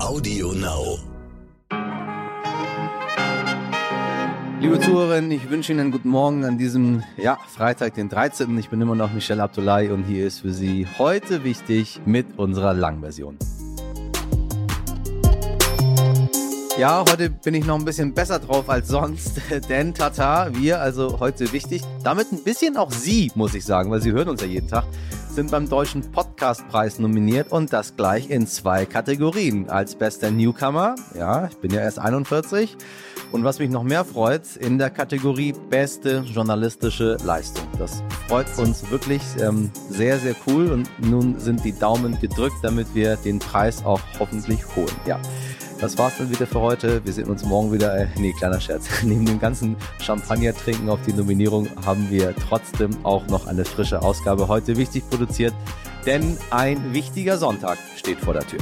Audio Now. Liebe Zuhörerinnen, ich wünsche Ihnen einen guten Morgen an diesem ja, Freitag, den 13. Ich bin immer noch Michelle Abdullahi und hier ist für Sie heute wichtig mit unserer Langversion. Ja, heute bin ich noch ein bisschen besser drauf als sonst, denn Tata, wir, also heute wichtig, damit ein bisschen auch Sie, muss ich sagen, weil Sie hören uns ja jeden Tag, sind beim Deutschen Podcastpreis nominiert und das gleich in zwei Kategorien. Als bester Newcomer, ja, ich bin ja erst 41. Und was mich noch mehr freut, in der Kategorie beste journalistische Leistung. Das freut uns wirklich ähm, sehr, sehr cool und nun sind die Daumen gedrückt, damit wir den Preis auch hoffentlich holen. Ja. Das war's dann wieder für heute. Wir sehen uns morgen wieder. Äh, nee, kleiner Scherz. Neben dem ganzen Champagner trinken auf die Nominierung haben wir trotzdem auch noch eine frische Ausgabe heute wichtig produziert, denn ein wichtiger Sonntag steht vor der Tür.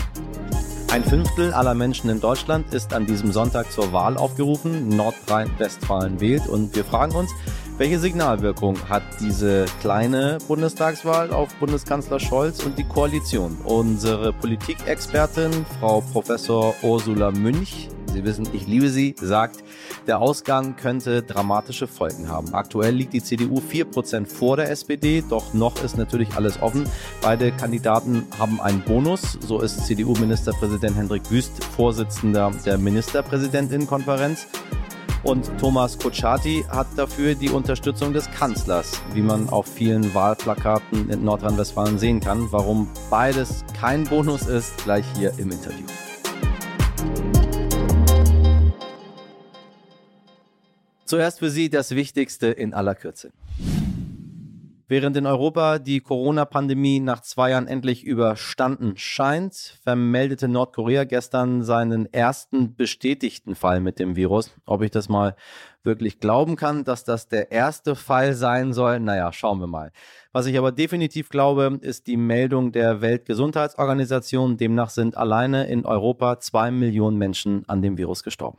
Ein Fünftel aller Menschen in Deutschland ist an diesem Sonntag zur Wahl aufgerufen. Nordrhein-Westfalen wählt und wir fragen uns, welche Signalwirkung hat diese kleine Bundestagswahl auf Bundeskanzler Scholz und die Koalition? Unsere Politikexpertin, Frau Professor Ursula Münch, Sie wissen, ich liebe sie, sagt, der Ausgang könnte dramatische Folgen haben. Aktuell liegt die CDU 4% vor der SPD, doch noch ist natürlich alles offen. Beide Kandidaten haben einen Bonus. So ist CDU-Ministerpräsident Hendrik Wüst Vorsitzender der Ministerpräsidentinnenkonferenz. Und Thomas Kutschaty hat dafür die Unterstützung des Kanzlers, wie man auf vielen Wahlplakaten in Nordrhein-Westfalen sehen kann. Warum beides kein Bonus ist, gleich hier im Interview. Zuerst für Sie das Wichtigste in aller Kürze. Während in Europa die Corona-Pandemie nach zwei Jahren endlich überstanden scheint, vermeldete Nordkorea gestern seinen ersten bestätigten Fall mit dem Virus. Ob ich das mal wirklich glauben kann, dass das der erste Fall sein soll, naja, schauen wir mal. Was ich aber definitiv glaube, ist die Meldung der Weltgesundheitsorganisation. Demnach sind alleine in Europa zwei Millionen Menschen an dem Virus gestorben.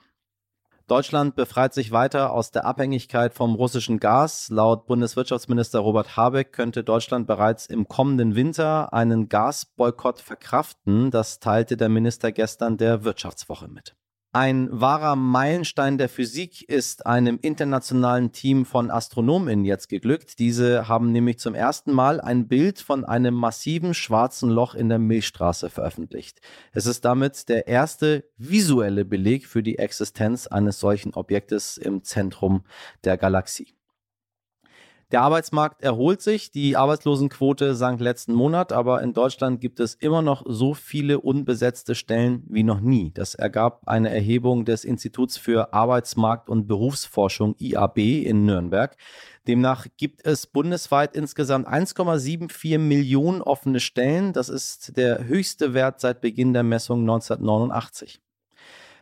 Deutschland befreit sich weiter aus der Abhängigkeit vom russischen Gas. Laut Bundeswirtschaftsminister Robert Habeck könnte Deutschland bereits im kommenden Winter einen Gasboykott verkraften. Das teilte der Minister gestern der Wirtschaftswoche mit. Ein wahrer Meilenstein der Physik ist einem internationalen Team von Astronomen jetzt geglückt. Diese haben nämlich zum ersten Mal ein Bild von einem massiven schwarzen Loch in der Milchstraße veröffentlicht. Es ist damit der erste visuelle Beleg für die Existenz eines solchen Objektes im Zentrum der Galaxie. Der Arbeitsmarkt erholt sich. Die Arbeitslosenquote sank letzten Monat, aber in Deutschland gibt es immer noch so viele unbesetzte Stellen wie noch nie. Das ergab eine Erhebung des Instituts für Arbeitsmarkt und Berufsforschung IAB in Nürnberg. Demnach gibt es bundesweit insgesamt 1,74 Millionen offene Stellen. Das ist der höchste Wert seit Beginn der Messung 1989.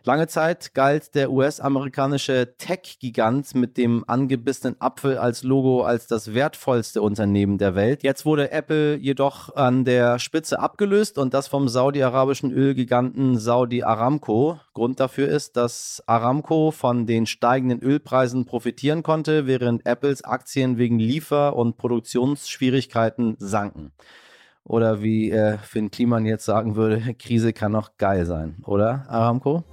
Lange Zeit galt der US-amerikanische Tech-Gigant mit dem angebissenen Apfel als Logo als das wertvollste Unternehmen der Welt. Jetzt wurde Apple jedoch an der Spitze abgelöst und das vom saudi-arabischen Ölgiganten Saudi Aramco. Grund dafür ist, dass Aramco von den steigenden Ölpreisen profitieren konnte, während Apples Aktien wegen Liefer- und Produktionsschwierigkeiten sanken. Oder wie äh, Finn Kliman jetzt sagen würde, Krise kann noch geil sein, oder Aramco?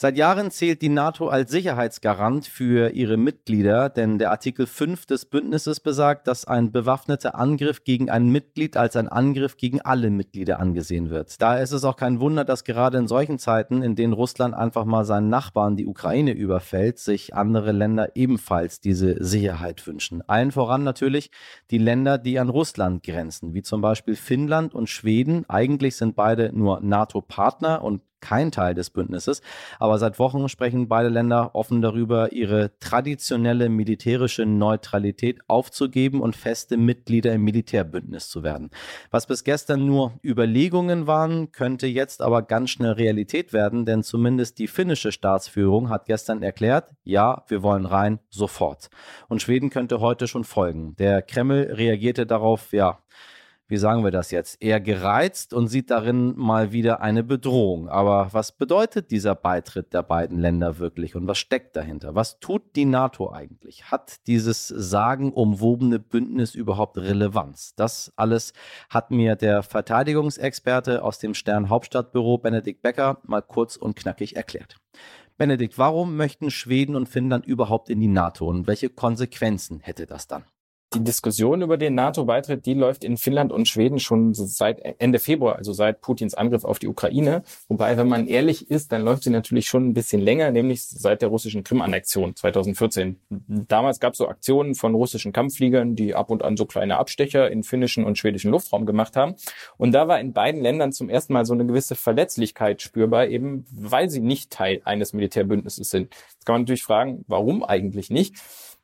Seit Jahren zählt die NATO als Sicherheitsgarant für ihre Mitglieder, denn der Artikel 5 des Bündnisses besagt, dass ein bewaffneter Angriff gegen ein Mitglied als ein Angriff gegen alle Mitglieder angesehen wird. Daher ist es auch kein Wunder, dass gerade in solchen Zeiten, in denen Russland einfach mal seinen Nachbarn, die Ukraine, überfällt, sich andere Länder ebenfalls diese Sicherheit wünschen. Allen voran natürlich die Länder, die an Russland grenzen, wie zum Beispiel Finnland und Schweden. Eigentlich sind beide nur NATO-Partner und kein Teil des Bündnisses. Aber seit Wochen sprechen beide Länder offen darüber, ihre traditionelle militärische Neutralität aufzugeben und feste Mitglieder im Militärbündnis zu werden. Was bis gestern nur Überlegungen waren, könnte jetzt aber ganz schnell Realität werden, denn zumindest die finnische Staatsführung hat gestern erklärt, ja, wir wollen rein sofort. Und Schweden könnte heute schon folgen. Der Kreml reagierte darauf, ja, wie sagen wir das jetzt, eher gereizt und sieht darin mal wieder eine Bedrohung. Aber was bedeutet dieser Beitritt der beiden Länder wirklich und was steckt dahinter? Was tut die NATO eigentlich? Hat dieses sagenumwobene Bündnis überhaupt Relevanz? Das alles hat mir der Verteidigungsexperte aus dem Stern Hauptstadtbüro Benedikt Becker mal kurz und knackig erklärt. Benedikt, warum möchten Schweden und Finnland überhaupt in die NATO und welche Konsequenzen hätte das dann? Die Diskussion über den NATO-Beitritt, die läuft in Finnland und Schweden schon seit Ende Februar, also seit Putins Angriff auf die Ukraine. Wobei, wenn man ehrlich ist, dann läuft sie natürlich schon ein bisschen länger, nämlich seit der russischen Krim-Annexion 2014. Damals gab es so Aktionen von russischen Kampffliegern, die ab und an so kleine Abstecher in finnischen und schwedischen Luftraum gemacht haben. Und da war in beiden Ländern zum ersten Mal so eine gewisse Verletzlichkeit spürbar, eben weil sie nicht Teil eines Militärbündnisses sind. Jetzt kann man natürlich fragen, warum eigentlich nicht?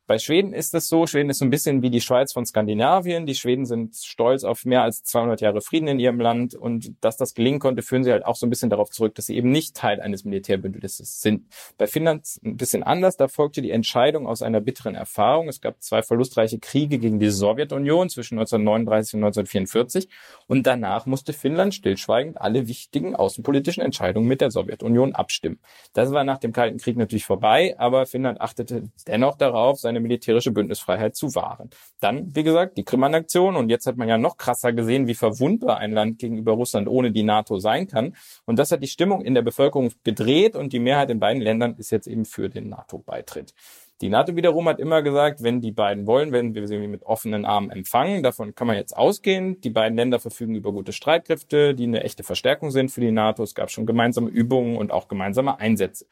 Bei Schweden ist es so, Schweden ist so ein bisschen wie die Schweiz von Skandinavien. Die Schweden sind stolz auf mehr als 200 Jahre Frieden in ihrem Land und dass das gelingen konnte, führen sie halt auch so ein bisschen darauf zurück, dass sie eben nicht Teil eines Militärbündnisses sind. Bei Finnland ein bisschen anders, da folgte die Entscheidung aus einer bitteren Erfahrung. Es gab zwei verlustreiche Kriege gegen die Sowjetunion zwischen 1939 und 1944 und danach musste Finnland stillschweigend alle wichtigen außenpolitischen Entscheidungen mit der Sowjetunion abstimmen. Das war nach dem Kalten Krieg natürlich vorbei, aber Finnland achtete dennoch darauf, seine militärische Bündnisfreiheit zu wahren. Dann, wie gesagt, die Krim-Annexion und jetzt hat man ja noch krasser gesehen, wie verwundbar ein Land gegenüber Russland ohne die NATO sein kann. Und das hat die Stimmung in der Bevölkerung gedreht und die Mehrheit in beiden Ländern ist jetzt eben für den NATO-Beitritt. Die NATO wiederum hat immer gesagt, wenn die beiden wollen, werden wir sie mit offenen Armen empfangen. Davon kann man jetzt ausgehen. Die beiden Länder verfügen über gute Streitkräfte, die eine echte Verstärkung sind für die NATO. Es gab schon gemeinsame Übungen und auch gemeinsame Einsätze.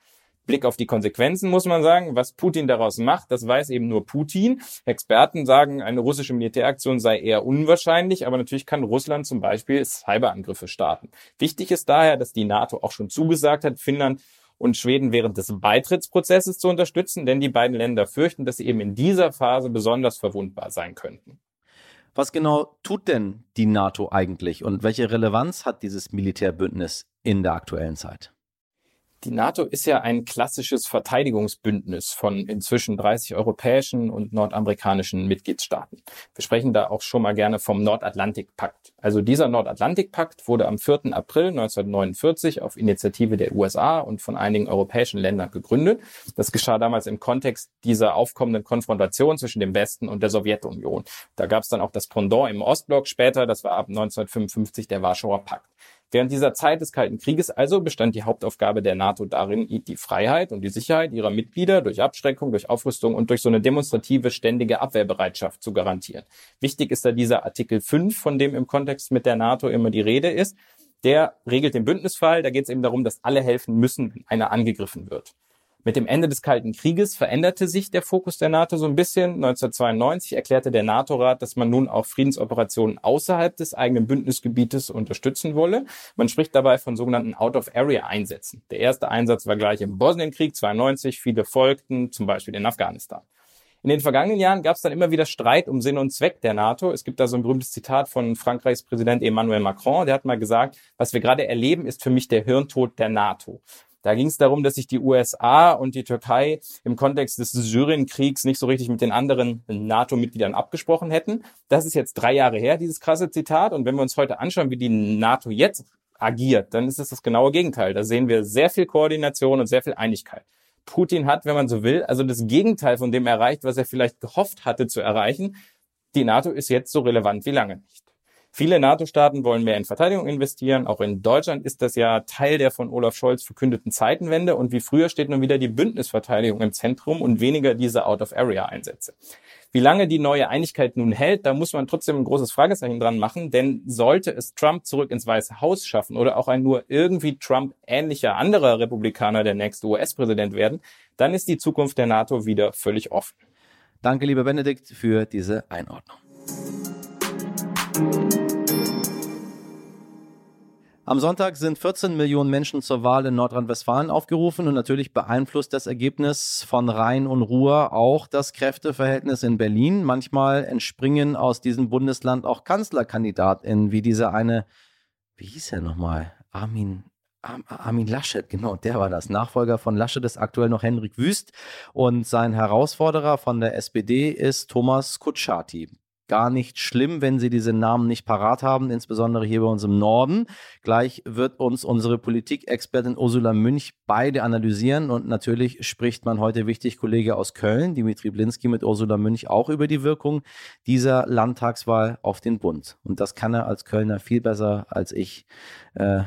Blick auf die Konsequenzen muss man sagen, was Putin daraus macht, das weiß eben nur Putin. Experten sagen, eine russische Militäraktion sei eher unwahrscheinlich, aber natürlich kann Russland zum Beispiel Cyberangriffe starten. Wichtig ist daher, dass die NATO auch schon zugesagt hat, Finnland und Schweden während des Beitrittsprozesses zu unterstützen, denn die beiden Länder fürchten, dass sie eben in dieser Phase besonders verwundbar sein könnten. Was genau tut denn die NATO eigentlich und welche Relevanz hat dieses Militärbündnis in der aktuellen Zeit? Die NATO ist ja ein klassisches Verteidigungsbündnis von inzwischen 30 europäischen und nordamerikanischen Mitgliedstaaten. Wir sprechen da auch schon mal gerne vom Nordatlantikpakt. Also dieser Nordatlantikpakt wurde am 4. April 1949 auf Initiative der USA und von einigen europäischen Ländern gegründet. Das geschah damals im Kontext dieser aufkommenden Konfrontation zwischen dem Westen und der Sowjetunion. Da gab es dann auch das Pendant im Ostblock später, das war ab 1955 der Warschauer Pakt. Während dieser Zeit des Kalten Krieges also bestand die Hauptaufgabe der NATO darin, die Freiheit und die Sicherheit ihrer Mitglieder durch Abschreckung, durch Aufrüstung und durch so eine demonstrative ständige Abwehrbereitschaft zu garantieren. Wichtig ist da dieser Artikel 5, von dem im Kontext mit der NATO immer die Rede ist. Der regelt den Bündnisfall. Da geht es eben darum, dass alle helfen müssen, wenn einer angegriffen wird. Mit dem Ende des Kalten Krieges veränderte sich der Fokus der NATO so ein bisschen. 1992 erklärte der NATO-Rat, dass man nun auch Friedensoperationen außerhalb des eigenen Bündnisgebietes unterstützen wolle. Man spricht dabei von sogenannten Out-of-Area-Einsätzen. Der erste Einsatz war gleich im Bosnienkrieg 92, viele folgten, zum Beispiel in Afghanistan. In den vergangenen Jahren gab es dann immer wieder Streit um Sinn und Zweck der NATO. Es gibt da so ein berühmtes Zitat von Frankreichs Präsident Emmanuel Macron, der hat mal gesagt, was wir gerade erleben, ist für mich der Hirntod der NATO. Da ging es darum, dass sich die USA und die Türkei im Kontext des Syrienkriegs nicht so richtig mit den anderen NATO-Mitgliedern abgesprochen hätten. Das ist jetzt drei Jahre her, dieses krasse Zitat. Und wenn wir uns heute anschauen, wie die NATO jetzt agiert, dann ist es das genaue Gegenteil. Da sehen wir sehr viel Koordination und sehr viel Einigkeit. Putin hat, wenn man so will, also das Gegenteil von dem erreicht, was er vielleicht gehofft hatte zu erreichen. Die NATO ist jetzt so relevant wie lange nicht. Viele NATO-Staaten wollen mehr in Verteidigung investieren. Auch in Deutschland ist das ja Teil der von Olaf Scholz verkündeten Zeitenwende. Und wie früher steht nun wieder die Bündnisverteidigung im Zentrum und weniger diese Out-of-Area-Einsätze. Wie lange die neue Einigkeit nun hält, da muss man trotzdem ein großes Fragezeichen dran machen, denn sollte es Trump zurück ins Weiße Haus schaffen oder auch ein nur irgendwie Trump ähnlicher anderer Republikaner der nächste US-Präsident werden, dann ist die Zukunft der NATO wieder völlig offen. Danke, lieber Benedikt, für diese Einordnung. Am Sonntag sind 14 Millionen Menschen zur Wahl in Nordrhein-Westfalen aufgerufen und natürlich beeinflusst das Ergebnis von Rhein und Ruhr auch das Kräfteverhältnis in Berlin. Manchmal entspringen aus diesem Bundesland auch KanzlerkandidatInnen, wie dieser eine, wie hieß er nochmal? Armin, Armin Laschet, genau, der war das. Nachfolger von Laschet ist aktuell noch Henrik Wüst und sein Herausforderer von der SPD ist Thomas Kutschaty. Gar nicht schlimm, wenn Sie diese Namen nicht parat haben, insbesondere hier bei uns im Norden. Gleich wird uns unsere Politikexpertin Ursula Münch beide analysieren und natürlich spricht man heute wichtig Kollege aus Köln, Dimitri Blinski mit Ursula Münch auch über die Wirkung dieser Landtagswahl auf den Bund. Und das kann er als Kölner viel besser als ich. Äh,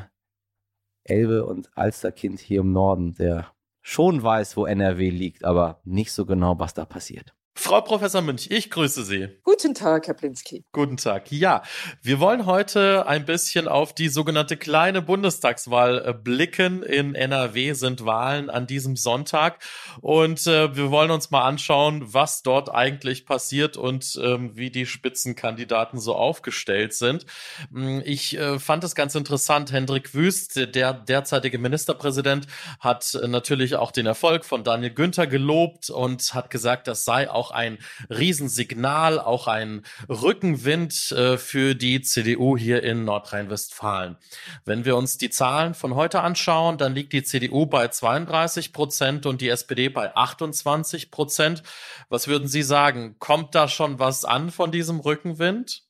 Elbe und Alsterkind hier im Norden, der schon weiß, wo NRW liegt, aber nicht so genau, was da passiert. Frau Professor Münch, ich grüße Sie. Guten Tag, Herr Blinski. Guten Tag. Ja, wir wollen heute ein bisschen auf die sogenannte kleine Bundestagswahl äh, blicken. In NRW sind Wahlen an diesem Sonntag und äh, wir wollen uns mal anschauen, was dort eigentlich passiert und ähm, wie die Spitzenkandidaten so aufgestellt sind. Mm, ich äh, fand es ganz interessant. Hendrik Wüst, der derzeitige Ministerpräsident, hat äh, natürlich auch den Erfolg von Daniel Günther gelobt und hat gesagt, das sei auch auch ein Riesensignal, auch ein Rückenwind äh, für die CDU hier in Nordrhein-Westfalen. Wenn wir uns die Zahlen von heute anschauen, dann liegt die CDU bei 32 Prozent und die SPD bei 28 Prozent. Was würden Sie sagen? Kommt da schon was an von diesem Rückenwind?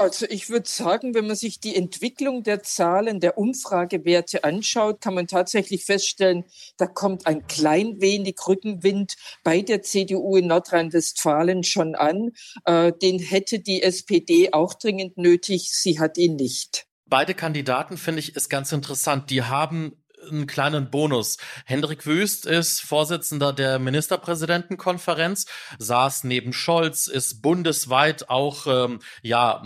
Also ich würde sagen, wenn man sich die Entwicklung der Zahlen, der Umfragewerte anschaut, kann man tatsächlich feststellen, da kommt ein klein wenig Rückenwind bei der CDU in Nordrhein-Westfalen schon an. Äh, den hätte die SPD auch dringend nötig. Sie hat ihn nicht. Beide Kandidaten finde ich ist ganz interessant. Die haben einen kleinen Bonus. Hendrik Wüst ist Vorsitzender der Ministerpräsidentenkonferenz, saß neben Scholz, ist bundesweit auch ähm, ja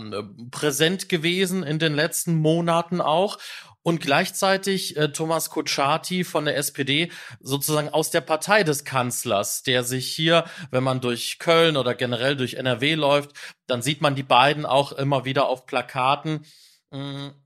präsent gewesen in den letzten Monaten auch und gleichzeitig äh, Thomas Kutschaty von der SPD sozusagen aus der Partei des Kanzlers, der sich hier, wenn man durch Köln oder generell durch NRW läuft, dann sieht man die beiden auch immer wieder auf Plakaten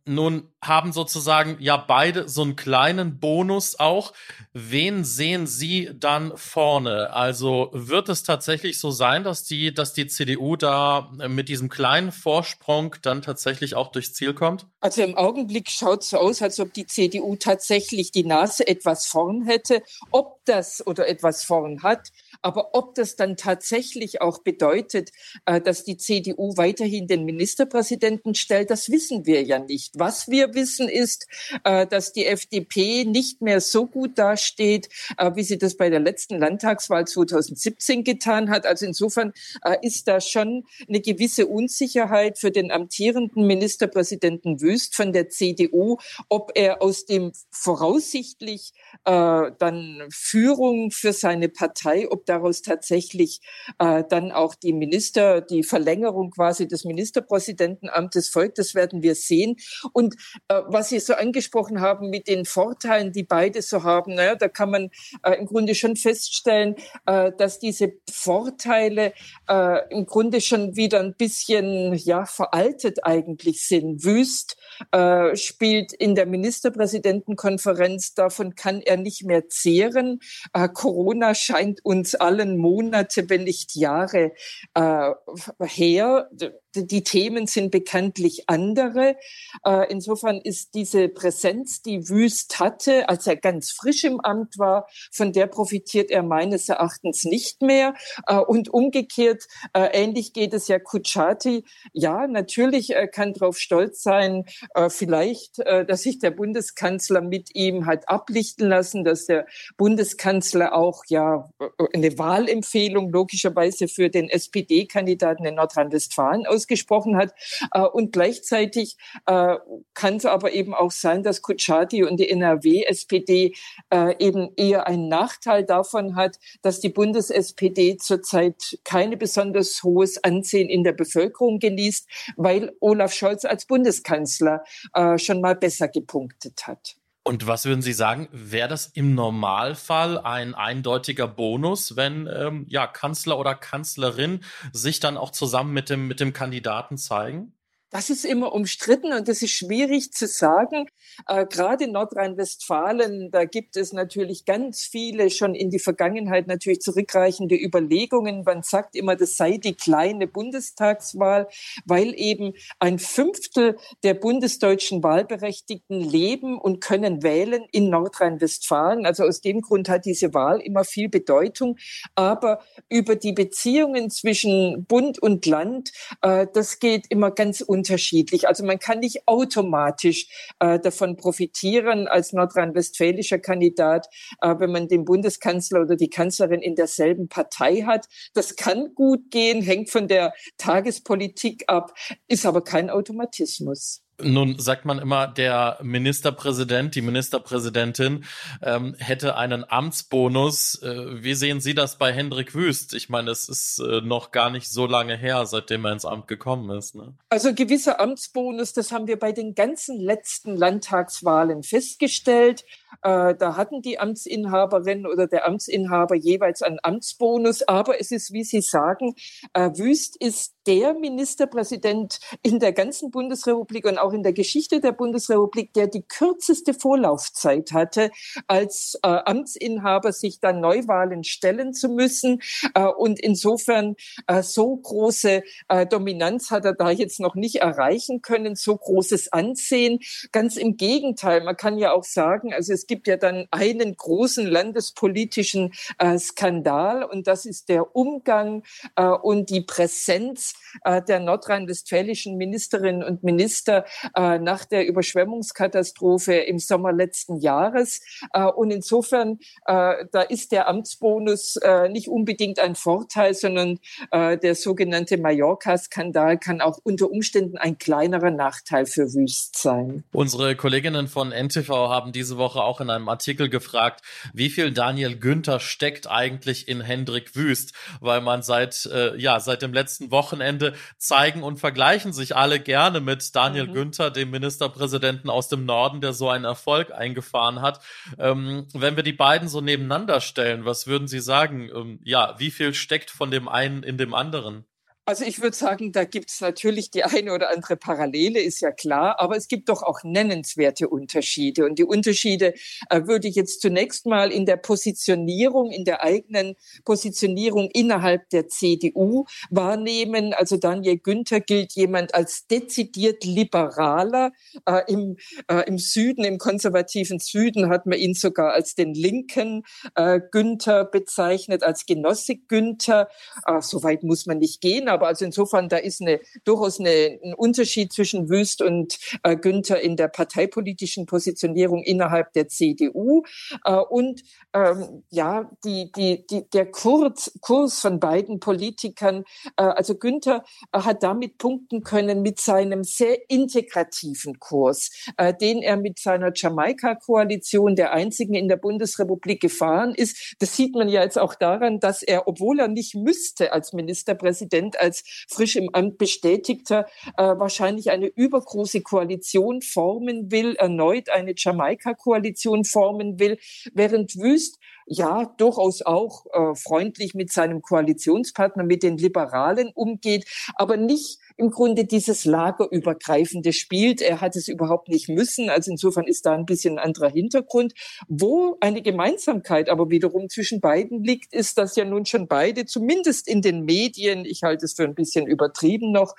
nun haben sozusagen ja beide so einen kleinen Bonus auch. Wen sehen Sie dann vorne? Also wird es tatsächlich so sein, dass die, dass die CDU da mit diesem kleinen Vorsprung dann tatsächlich auch durchs Ziel kommt? Also im Augenblick schaut es so aus, als ob die CDU tatsächlich die Nase etwas vorn hätte. Ob das oder etwas vorn hat, aber ob das dann tatsächlich auch bedeutet, äh, dass die CDU weiterhin den Ministerpräsidenten stellt, das wissen wir ja nicht. Was wir wissen ist, äh, dass die FDP nicht mehr so gut dasteht, äh, wie sie das bei der letzten Landtagswahl 2017 getan hat. Also insofern ist da schon eine gewisse Unsicherheit für den amtierenden Ministerpräsidenten Wüst von der CDU, ob er aus dem voraussichtlich dann Führung für seine Partei, ob daraus tatsächlich äh, dann auch die Minister, die Verlängerung quasi des Ministerpräsidentenamtes folgt. Das werden wir sehen. Und äh, was Sie so angesprochen haben mit den Vorteilen, die beide so haben, naja, da kann man äh, im Grunde schon feststellen, äh, dass diese Vorteile äh, im Grunde schon wieder ein bisschen ja veraltet eigentlich sind. Wüst äh, spielt in der Ministerpräsidentenkonferenz, davon kann er nicht mehr zehren. Äh, Corona scheint uns allen Monate, wenn nicht Jahre äh, her die Themen sind bekanntlich andere. Äh, insofern ist diese Präsenz, die Wüst hatte, als er ganz frisch im Amt war, von der profitiert er meines Erachtens nicht mehr. Äh, und umgekehrt, äh, ähnlich geht es ja Kuchati. Ja, natürlich kann darauf stolz sein, vielleicht, dass sich der Bundeskanzler mit ihm hat ablichten lassen, dass der Bundeskanzler auch ja eine Wahlempfehlung logischerweise für den SPD-Kandidaten in Nordrhein-Westfalen ausgesprochen hat. Äh, und gleichzeitig äh, kann es aber eben auch sein, dass Kutschaty und die NRW-SPD äh, eben eher einen Nachteil davon hat, dass die Bundes-SPD zurzeit keine besonders hohes Ansehen in der Bevölkerung genießt, weil Olaf Scholz als Bundeskanzler schon mal besser gepunktet hat. Und was würden Sie sagen, wäre das im Normalfall ein eindeutiger Bonus, wenn ähm, ja Kanzler oder Kanzlerin sich dann auch zusammen mit dem mit dem Kandidaten zeigen? Das ist immer umstritten und das ist schwierig zu sagen. Äh, Gerade in Nordrhein-Westfalen, da gibt es natürlich ganz viele schon in die Vergangenheit natürlich zurückreichende Überlegungen. Man sagt immer, das sei die kleine Bundestagswahl, weil eben ein Fünftel der bundesdeutschen Wahlberechtigten leben und können wählen in Nordrhein-Westfalen. Also aus dem Grund hat diese Wahl immer viel Bedeutung. Aber über die Beziehungen zwischen Bund und Land, äh, das geht immer ganz unterschiedlich. Also man kann nicht automatisch äh, davon profitieren als nordrhein-westfälischer Kandidat, äh, wenn man den Bundeskanzler oder die Kanzlerin in derselben Partei hat. Das kann gut gehen, hängt von der Tagespolitik ab, ist aber kein Automatismus. Nun sagt man immer, der Ministerpräsident, die Ministerpräsidentin ähm, hätte einen Amtsbonus. Äh, wie sehen Sie das bei Hendrik Wüst? Ich meine, es ist äh, noch gar nicht so lange her, seitdem er ins Amt gekommen ist. Ne? Also gewisser Amtsbonus, das haben wir bei den ganzen letzten Landtagswahlen festgestellt. Äh, da hatten die Amtsinhaberin oder der Amtsinhaber jeweils einen Amtsbonus. Aber es ist, wie Sie sagen, äh, Wüst ist der Ministerpräsident in der ganzen Bundesrepublik und auch in der Geschichte der Bundesrepublik, der die kürzeste Vorlaufzeit hatte, als äh, Amtsinhaber sich dann Neuwahlen stellen zu müssen. Und insofern äh, so große Dominanz hat er da jetzt noch nicht erreichen können, so großes Ansehen. Ganz im Gegenteil, man kann ja auch sagen, also es gibt ja dann einen großen landespolitischen äh, Skandal und das ist der Umgang äh, und die Präsenz äh, der nordrhein-westfälischen Ministerinnen und Minister äh, nach der Überschwemmungskatastrophe im Sommer letzten Jahres. Äh, und insofern, äh, da ist der Amtsbonus nicht unbedingt ein Vorteil, sondern der sogenannte Mallorca-Skandal kann auch unter Umständen ein kleinerer Nachteil für Wüst sein. Unsere Kolleginnen von NTV haben diese Woche auch in einem Artikel gefragt, wie viel Daniel Günther steckt eigentlich in Hendrik Wüst, weil man seit, äh, ja, seit dem letzten Wochenende zeigen und vergleichen sich alle gerne mit Daniel mhm. Günther, dem Ministerpräsidenten aus dem Norden, der so einen Erfolg eingefahren hat. Ähm, wenn wir die beiden so nebeneinander stellen, was würden Sie sagen? Ähm, ja, wie viel steckt von dem einen in dem anderen? Also ich würde sagen, da gibt es natürlich die eine oder andere Parallele, ist ja klar, aber es gibt doch auch nennenswerte Unterschiede. Und die Unterschiede äh, würde ich jetzt zunächst mal in der Positionierung, in der eigenen Positionierung innerhalb der CDU wahrnehmen. Also Daniel Günther gilt jemand als dezidiert liberaler. Äh, im, äh, Im Süden, im konservativen Süden hat man ihn sogar als den linken äh, Günther bezeichnet, als Genosse Günther. Äh, Soweit muss man nicht gehen, aber also insofern, da ist eine, durchaus eine, ein Unterschied zwischen Wüst und äh, Günther in der parteipolitischen Positionierung innerhalb der CDU. Äh, und ähm, ja, die, die, die, der Kurz, Kurs von beiden Politikern, äh, also Günther äh, hat damit punkten können mit seinem sehr integrativen Kurs, äh, den er mit seiner Jamaika-Koalition, der einzigen in der Bundesrepublik gefahren ist. Das sieht man ja jetzt auch daran, dass er, obwohl er nicht müsste als Ministerpräsident, als frisch im Amt bestätigter äh, wahrscheinlich eine übergroße Koalition formen will, erneut eine Jamaika-Koalition formen will, während Wüst ja durchaus auch äh, freundlich mit seinem Koalitionspartner, mit den Liberalen umgeht, aber nicht im Grunde dieses Lagerübergreifende spielt. Er hat es überhaupt nicht müssen. Also insofern ist da ein bisschen ein anderer Hintergrund. Wo eine Gemeinsamkeit aber wiederum zwischen beiden liegt, ist, dass ja nun schon beide, zumindest in den Medien, ich halte es für ein bisschen übertrieben noch,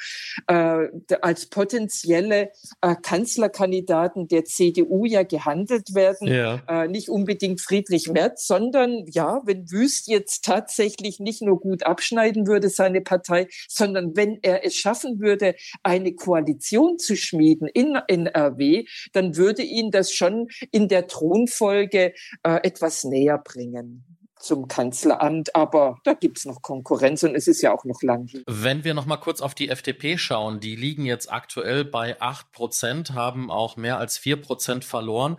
äh, als potenzielle äh, Kanzlerkandidaten der CDU ja gehandelt werden. Ja. Äh, nicht unbedingt Friedrich Merz, sondern ja, wenn Wüst jetzt tatsächlich nicht nur gut abschneiden würde, seine Partei, sondern wenn er es schaffen schaffen würde, eine Koalition zu schmieden in NRW, dann würde ihn das schon in der Thronfolge äh, etwas näher bringen zum Kanzleramt, aber da gibt's noch Konkurrenz und es ist ja auch noch lang. Wenn wir noch mal kurz auf die FDP schauen, die liegen jetzt aktuell bei acht Prozent, haben auch mehr als vier Prozent verloren.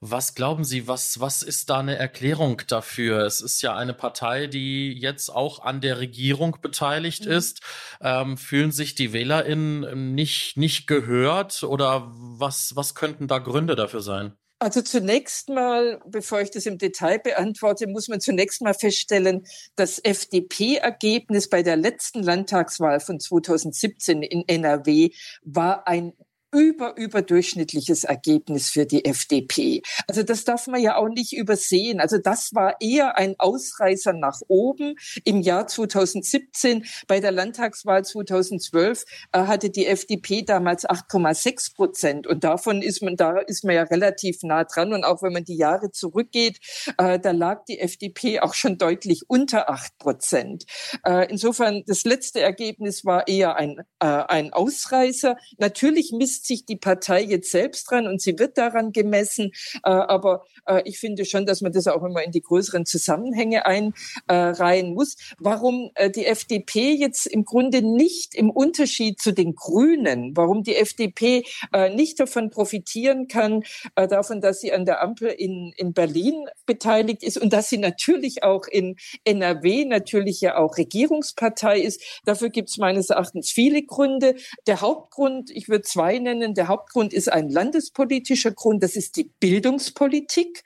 Was glauben Sie, was, was ist da eine Erklärung dafür? Es ist ja eine Partei, die jetzt auch an der Regierung beteiligt mhm. ist. Ähm, fühlen sich die WählerInnen nicht, nicht gehört oder was, was könnten da Gründe dafür sein? Also zunächst mal, bevor ich das im Detail beantworte, muss man zunächst mal feststellen, das FDP-Ergebnis bei der letzten Landtagswahl von 2017 in NRW war ein über, überdurchschnittliches Ergebnis für die FDP. Also das darf man ja auch nicht übersehen. Also das war eher ein Ausreißer nach oben. Im Jahr 2017 bei der Landtagswahl 2012 äh, hatte die FDP damals 8,6 Prozent und davon ist man, da ist man ja relativ nah dran und auch wenn man die Jahre zurückgeht, äh, da lag die FDP auch schon deutlich unter 8 Prozent. Äh, insofern das letzte Ergebnis war eher ein, äh, ein Ausreißer. Natürlich misst sich die Partei jetzt selbst dran und sie wird daran gemessen. Äh, aber äh, ich finde schon, dass man das auch immer in die größeren Zusammenhänge einreihen muss. Warum äh, die FDP jetzt im Grunde nicht im Unterschied zu den Grünen, warum die FDP äh, nicht davon profitieren kann, äh, davon, dass sie an der Ampel in, in Berlin beteiligt ist und dass sie natürlich auch in NRW natürlich ja auch Regierungspartei ist. Dafür gibt es meines Erachtens viele Gründe. Der Hauptgrund, ich würde zwei nennen, nennen. Der Hauptgrund ist ein landespolitischer Grund, das ist die Bildungspolitik.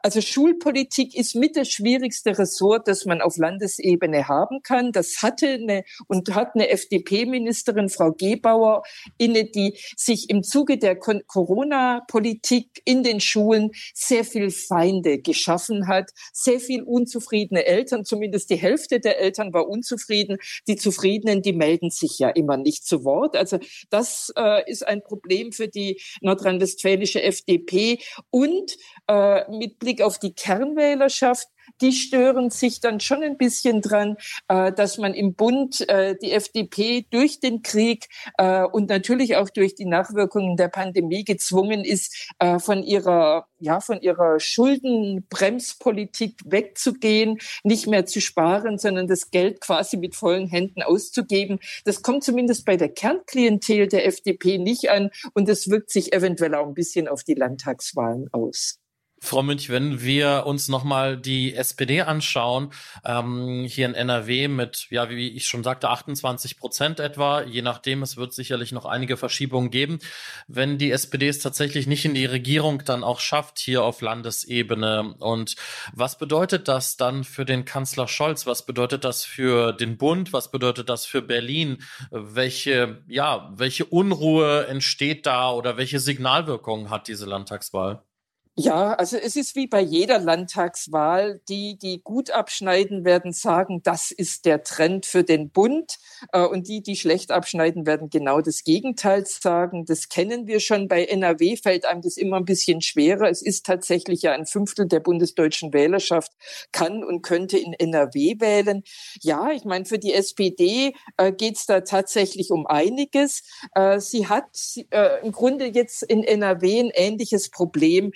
Also Schulpolitik ist mit das schwierigste Ressort, das man auf Landesebene haben kann. Das hatte eine und hat eine FDP-Ministerin, Frau Gebauer, inne, die sich im Zuge der Corona-Politik in den Schulen sehr viel Feinde geschaffen hat, sehr viel unzufriedene Eltern, zumindest die Hälfte der Eltern war unzufrieden. Die Zufriedenen, die melden sich ja immer nicht zu Wort. Also das äh, ist ein Problem für die nordrhein-westfälische FDP und äh, mit Blick auf die Kernwählerschaft die stören sich dann schon ein bisschen dran, äh, dass man im Bund äh, die FDP durch den Krieg äh, und natürlich auch durch die Nachwirkungen der Pandemie gezwungen ist, von ihrer ja von ihrer Schuldenbremspolitik wegzugehen, nicht mehr zu sparen, sondern das Geld quasi mit vollen Händen auszugeben. Das kommt zumindest bei der Kernklientel der FDP nicht an und das wirkt sich eventuell auch ein bisschen auf die Landtagswahlen aus. Frau Münch, wenn wir uns nochmal die SPD anschauen, ähm, hier in NRW mit, ja, wie ich schon sagte, 28 Prozent etwa, je nachdem, es wird sicherlich noch einige Verschiebungen geben. Wenn die SPD es tatsächlich nicht in die Regierung dann auch schafft, hier auf Landesebene, und was bedeutet das dann für den Kanzler Scholz? Was bedeutet das für den Bund? Was bedeutet das für Berlin? Welche, ja, welche Unruhe entsteht da oder welche Signalwirkungen hat diese Landtagswahl? Ja, also es ist wie bei jeder Landtagswahl. Die, die gut abschneiden, werden sagen, das ist der Trend für den Bund. Äh, und die, die schlecht abschneiden, werden genau das Gegenteil sagen. Das kennen wir schon. Bei NRW fällt einem das immer ein bisschen schwerer. Es ist tatsächlich ja ein Fünftel der bundesdeutschen Wählerschaft kann und könnte in NRW wählen. Ja, ich meine, für die SPD äh, geht es da tatsächlich um einiges. Äh, sie hat im Grunde jetzt in NRW ein ähnliches Problem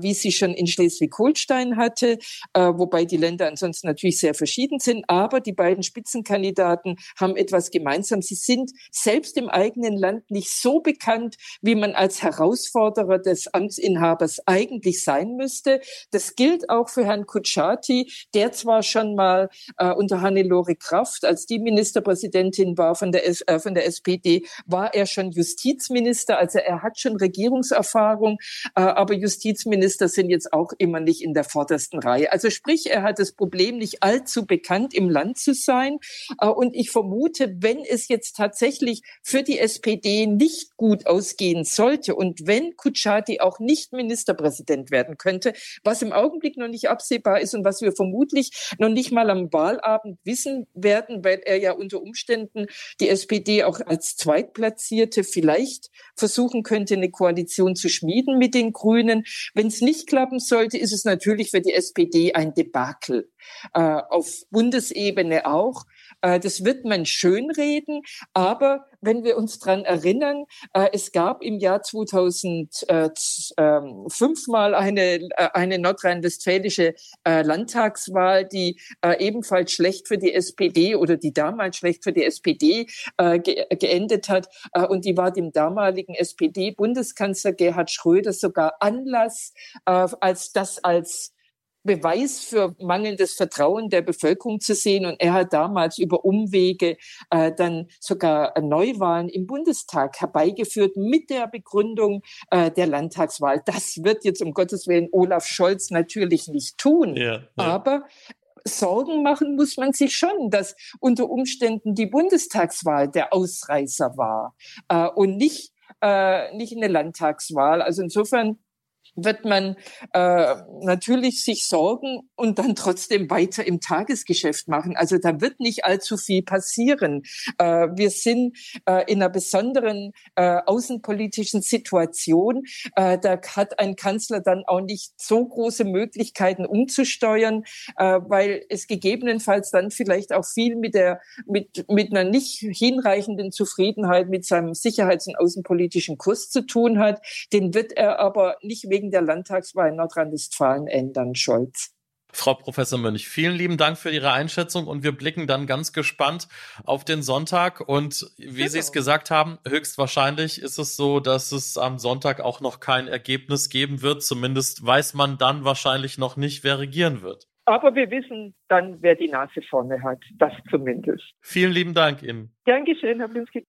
wie sie schon in Schleswig-Holstein hatte, äh, wobei die Länder ansonsten natürlich sehr verschieden sind. Aber die beiden Spitzenkandidaten haben etwas gemeinsam. Sie sind selbst im eigenen Land nicht so bekannt, wie man als Herausforderer des Amtsinhabers eigentlich sein müsste. Das gilt auch für Herrn Kutschaty, der zwar schon mal äh, unter Hannelore Kraft, als die Ministerpräsidentin war von der, äh, von der SPD, war er schon Justizminister. Also er hat schon Regierungserfahrung, äh, aber Justizminister Minister sind jetzt auch immer nicht in der vordersten Reihe. Also sprich, er hat das Problem, nicht allzu bekannt im Land zu sein. Äh, und ich vermute, wenn es jetzt tatsächlich für die SPD nicht gut ausgehen sollte und wenn Kutschaty auch nicht Ministerpräsident werden könnte, was im Augenblick noch nicht absehbar ist und was wir vermutlich noch nicht mal am Wahlabend wissen werden, weil er ja unter Umständen die SPD auch als Zweitplatzierte vielleicht versuchen könnte, eine Koalition zu schmieden mit den Grünen. Wenn es nicht klappen sollte, ist es natürlich für die SPD ein Debakel. Äh, auf Bundesebene auch. Äh, das wird man schönreden, aber wenn wir uns dran erinnern, äh, es gab im Jahr 2005 ähm, mal eine, äh, eine nordrhein-westfälische Landtagswahl, die ebenfalls schlecht für die SPD oder die damals schlecht für die SPD geendet hat. Und die war dem damaligen SPD-Bundeskanzler Gerhard Schröder sogar Anlass, als das als Beweis für mangelndes Vertrauen der Bevölkerung zu sehen. Und er hat damals über Umwege äh, dann sogar Neuwahlen im Bundestag herbeigeführt mit der Begründung äh, der Landtagswahl. Das wird jetzt um Gottes Willen Olaf Scholz natürlich nicht tun. Ja, ja. Aber Sorgen machen muss man sich schon, dass unter Umständen die Bundestagswahl der Ausreißer war äh, und nicht, äh, nicht eine Landtagswahl. Also insofern wird man äh, natürlich sich sorgen und dann trotzdem weiter im Tagesgeschäft machen. Also da wird nicht allzu viel passieren. Äh, wir sind äh, in einer besonderen äh, außenpolitischen Situation. Äh, da hat ein Kanzler dann auch nicht so große Möglichkeiten umzusteuern, äh, weil es gegebenenfalls dann vielleicht auch viel mit der mit mit einer nicht hinreichenden Zufriedenheit mit seinem sicherheits- und außenpolitischen Kurs zu tun hat. Den wird er aber nicht wegen wegen der Landtagswahl in Nordrhein-Westfalen ändern, Scholz. Frau Professor Mönch, vielen lieben Dank für Ihre Einschätzung und wir blicken dann ganz gespannt auf den Sonntag. Und wie genau. Sie es gesagt haben, höchstwahrscheinlich ist es so, dass es am Sonntag auch noch kein Ergebnis geben wird. Zumindest weiß man dann wahrscheinlich noch nicht, wer regieren wird. Aber wir wissen dann, wer die Nase vorne hat. Das zumindest. Vielen lieben Dank Ihnen. Dankeschön, Herr Blinski.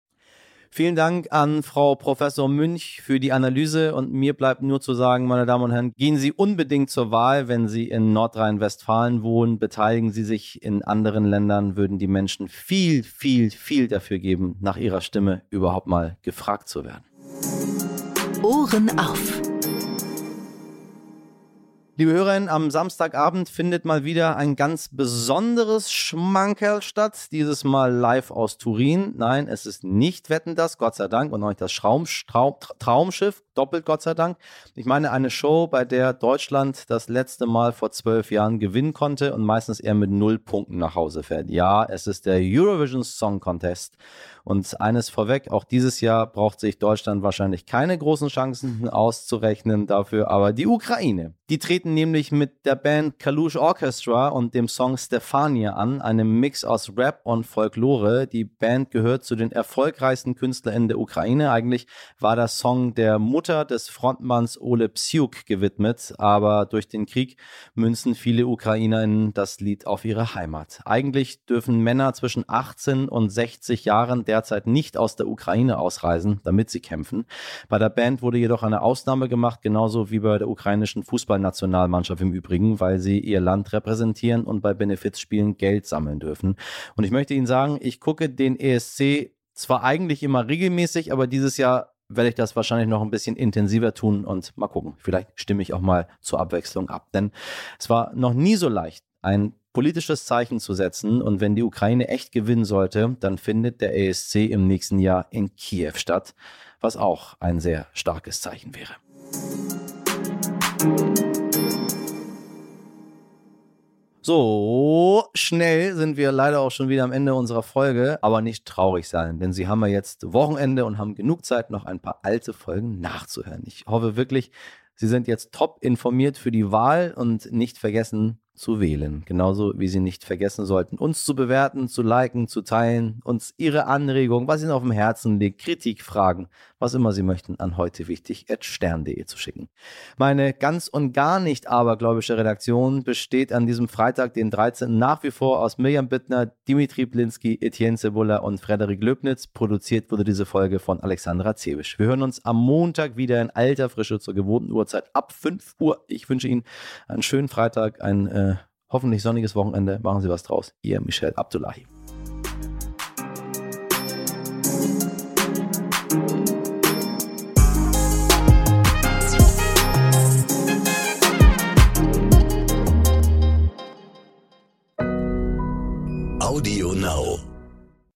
Vielen Dank an Frau Professor Münch für die Analyse und mir bleibt nur zu sagen, meine Damen und Herren, gehen Sie unbedingt zur Wahl, wenn Sie in Nordrhein-Westfalen wohnen, beteiligen Sie sich in anderen Ländern, würden die Menschen viel, viel, viel dafür geben, nach ihrer Stimme überhaupt mal gefragt zu werden. Ohren auf. Liebe Hörerinnen, am Samstagabend findet mal wieder ein ganz besonderes Schmankerl statt. Dieses Mal live aus Turin. Nein, es ist nicht Wetten das, Gott sei Dank, und auch nicht das Schraum, Traum, Traumschiff, doppelt Gott sei Dank. Ich meine eine Show, bei der Deutschland das letzte Mal vor zwölf Jahren gewinnen konnte und meistens eher mit null Punkten nach Hause fährt. Ja, es ist der Eurovision Song Contest. Und eines vorweg, auch dieses Jahr braucht sich Deutschland wahrscheinlich keine großen Chancen auszurechnen dafür, aber die Ukraine. Die treten nämlich mit der Band Kalush Orchestra und dem Song Stefania an, einem Mix aus Rap und Folklore. Die Band gehört zu den erfolgreichsten KünstlerInnen der Ukraine. Eigentlich war der Song der Mutter des Frontmanns Ole Psyuk gewidmet, aber durch den Krieg münzen viele UkrainerInnen das Lied auf ihre Heimat. Eigentlich dürfen Männer zwischen 18 und 60 Jahren derzeit nicht aus der Ukraine ausreisen, damit sie kämpfen. Bei der Band wurde jedoch eine Ausnahme gemacht, genauso wie bei der ukrainischen Fußballnationalmannschaft im Übrigen, weil sie ihr Land repräsentieren und bei Benefizspielen Geld sammeln dürfen. Und ich möchte Ihnen sagen, ich gucke den ESC zwar eigentlich immer regelmäßig, aber dieses Jahr werde ich das wahrscheinlich noch ein bisschen intensiver tun und mal gucken. Vielleicht stimme ich auch mal zur Abwechslung ab. Denn es war noch nie so leicht, ein politisches Zeichen zu setzen. Und wenn die Ukraine echt gewinnen sollte, dann findet der ESC im nächsten Jahr in Kiew statt, was auch ein sehr starkes Zeichen wäre. So schnell sind wir leider auch schon wieder am Ende unserer Folge, aber nicht traurig sein, denn Sie haben ja jetzt Wochenende und haben genug Zeit, noch ein paar alte Folgen nachzuhören. Ich hoffe wirklich, Sie sind jetzt top informiert für die Wahl und nicht vergessen, zu wählen. Genauso wie Sie nicht vergessen sollten, uns zu bewerten, zu liken, zu teilen, uns Ihre Anregungen, was Ihnen auf dem Herzen liegt, Kritik, Fragen, was immer Sie möchten, an heute wichtig stern.de zu schicken. Meine ganz und gar nicht abergläubische Redaktion besteht an diesem Freitag, den 13. nach wie vor aus Mirjam Bittner, Dimitri Blinski, Etienne Cebula und Frederik Löbnitz. Produziert wurde diese Folge von Alexandra Zewisch. Wir hören uns am Montag wieder in alter Frische zur gewohnten Uhrzeit ab 5 Uhr. Ich wünsche Ihnen einen schönen Freitag, ein äh, hoffentlich sonniges Wochenende. Machen Sie was draus. Ihr Michel Abdullahi.